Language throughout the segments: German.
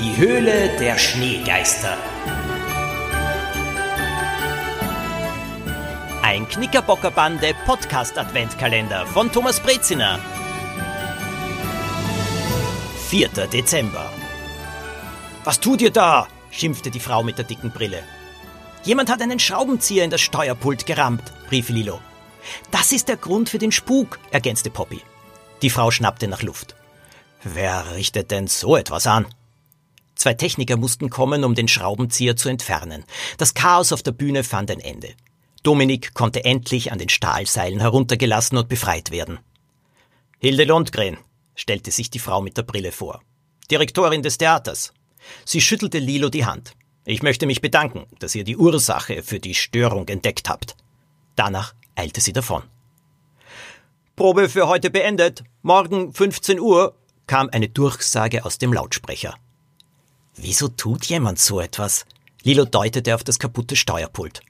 Die Höhle der Schneegeister. Ein Knickerbockerbande Podcast Adventkalender von Thomas Breziner. 4. Dezember. Was tut ihr da? schimpfte die Frau mit der dicken Brille. Jemand hat einen Schraubenzieher in das Steuerpult gerammt, rief Lilo. Das ist der Grund für den Spuk, ergänzte Poppy. Die Frau schnappte nach Luft. Wer richtet denn so etwas an? Zwei Techniker mussten kommen, um den Schraubenzieher zu entfernen. Das Chaos auf der Bühne fand ein Ende. Dominik konnte endlich an den Stahlseilen heruntergelassen und befreit werden. Hilde Lundgren, stellte sich die Frau mit der Brille vor. Direktorin des Theaters. Sie schüttelte Lilo die Hand. Ich möchte mich bedanken, dass ihr die Ursache für die Störung entdeckt habt. Danach eilte sie davon. Probe für heute beendet. Morgen 15 Uhr kam eine Durchsage aus dem Lautsprecher. Wieso tut jemand so etwas? Lilo deutete auf das kaputte Steuerpult.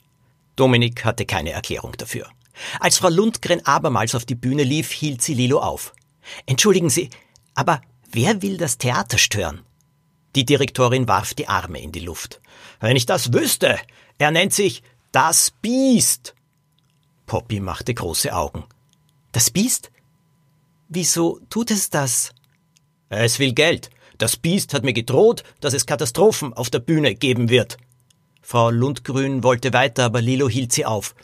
Dominik hatte keine Erklärung dafür. Als Frau Lundgren abermals auf die Bühne lief, hielt sie Lilo auf. Entschuldigen Sie, aber wer will das Theater stören? Die Direktorin warf die Arme in die Luft. Wenn ich das wüsste! Er nennt sich das Biest! Poppy machte große Augen. Das Biest? Wieso tut es das? Es will Geld. Das Biest hat mir gedroht, dass es Katastrophen auf der Bühne geben wird. Frau Lundgrün wollte weiter, aber Lilo hielt sie auf.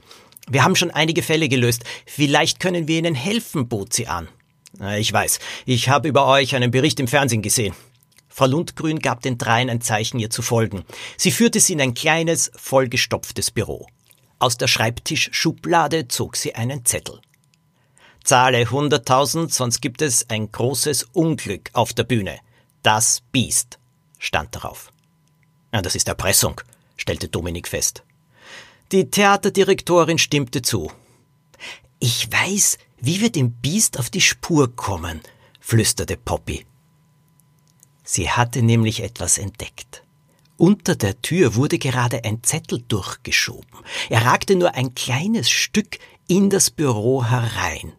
Wir haben schon einige Fälle gelöst. Vielleicht können wir Ihnen helfen, bot sie an. Ich weiß, ich habe über euch einen Bericht im Fernsehen gesehen. Frau Lundgrün gab den dreien ein Zeichen, ihr zu folgen. Sie führte sie in ein kleines, vollgestopftes Büro. Aus der Schreibtischschublade zog sie einen Zettel. Zahle hunderttausend, sonst gibt es ein großes Unglück auf der Bühne. Das Biest, stand darauf. Ja, das ist Erpressung, stellte Dominik fest. Die Theaterdirektorin stimmte zu. Ich weiß, wie wir dem Biest auf die Spur kommen, flüsterte Poppy. Sie hatte nämlich etwas entdeckt. Unter der Tür wurde gerade ein Zettel durchgeschoben. Er ragte nur ein kleines Stück in das Büro herein.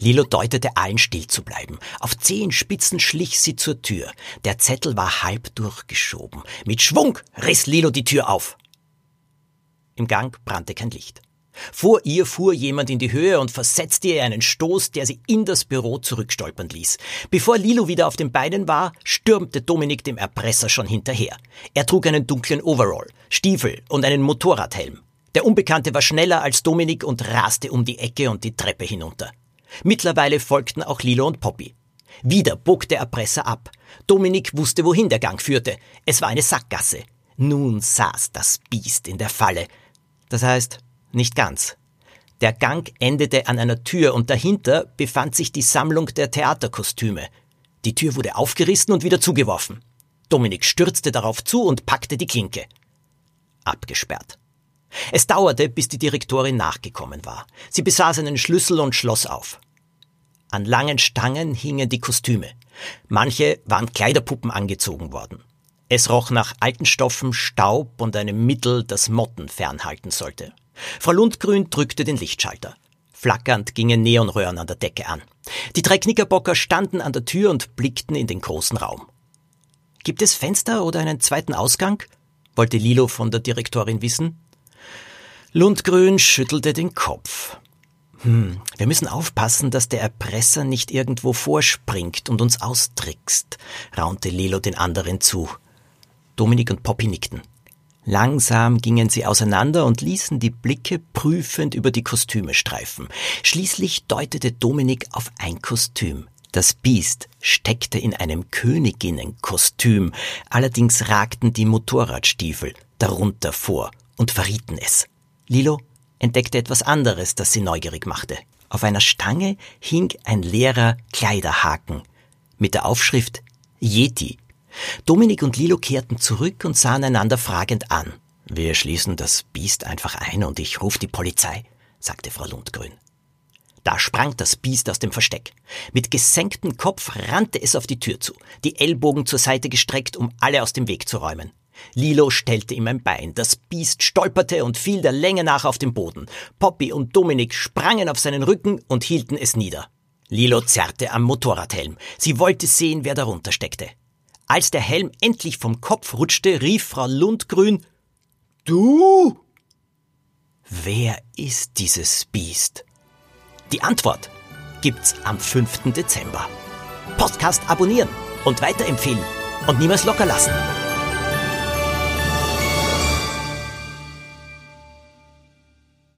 Lilo deutete allen still zu bleiben. Auf Zehenspitzen schlich sie zur Tür. Der Zettel war halb durchgeschoben. Mit Schwung riss Lilo die Tür auf. Im Gang brannte kein Licht. Vor ihr fuhr jemand in die Höhe und versetzte ihr einen Stoß, der sie in das Büro zurückstolpern ließ. Bevor Lilo wieder auf den Beinen war, stürmte Dominik dem Erpresser schon hinterher. Er trug einen dunklen Overall, Stiefel und einen Motorradhelm. Der Unbekannte war schneller als Dominik und raste um die Ecke und die Treppe hinunter. Mittlerweile folgten auch Lilo und Poppy. Wieder bog der Erpresser ab. Dominik wusste, wohin der Gang führte. Es war eine Sackgasse. Nun saß das Biest in der Falle. Das heißt, nicht ganz. Der Gang endete an einer Tür und dahinter befand sich die Sammlung der Theaterkostüme. Die Tür wurde aufgerissen und wieder zugeworfen. Dominik stürzte darauf zu und packte die Klinke. Abgesperrt. Es dauerte, bis die Direktorin nachgekommen war. Sie besaß einen Schlüssel und schloss auf. An langen Stangen hingen die Kostüme. Manche waren Kleiderpuppen angezogen worden. Es roch nach alten Stoffen, Staub und einem Mittel, das Motten fernhalten sollte. Frau Lundgrün drückte den Lichtschalter. Flackernd gingen Neonröhren an der Decke an. Die drei Knickerbocker standen an der Tür und blickten in den großen Raum. Gibt es Fenster oder einen zweiten Ausgang? wollte Lilo von der Direktorin wissen. Lundgrün schüttelte den Kopf. Hm, wir müssen aufpassen, dass der Erpresser nicht irgendwo vorspringt und uns austrickst, raunte Lilo den anderen zu. Dominik und Poppy nickten. Langsam gingen sie auseinander und ließen die Blicke prüfend über die Kostüme streifen. Schließlich deutete Dominik auf ein Kostüm. Das Biest steckte in einem Königinnenkostüm, allerdings ragten die Motorradstiefel darunter vor und verrieten es. Lilo entdeckte etwas anderes, das sie neugierig machte. Auf einer Stange hing ein leerer Kleiderhaken mit der Aufschrift Yeti Dominik und Lilo kehrten zurück und sahen einander fragend an. Wir schließen das Biest einfach ein und ich rufe die Polizei, sagte Frau Lundgrün. Da sprang das Biest aus dem Versteck. Mit gesenktem Kopf rannte es auf die Tür zu, die Ellbogen zur Seite gestreckt, um alle aus dem Weg zu räumen. Lilo stellte ihm ein Bein. Das Biest stolperte und fiel der Länge nach auf den Boden. Poppy und Dominik sprangen auf seinen Rücken und hielten es nieder. Lilo zerrte am Motorradhelm. Sie wollte sehen, wer darunter steckte. Als der Helm endlich vom Kopf rutschte, rief Frau Lundgrün Du? Wer ist dieses Biest? Die Antwort gibt's am 5. Dezember. Podcast abonnieren und weiterempfehlen und niemals locker lassen.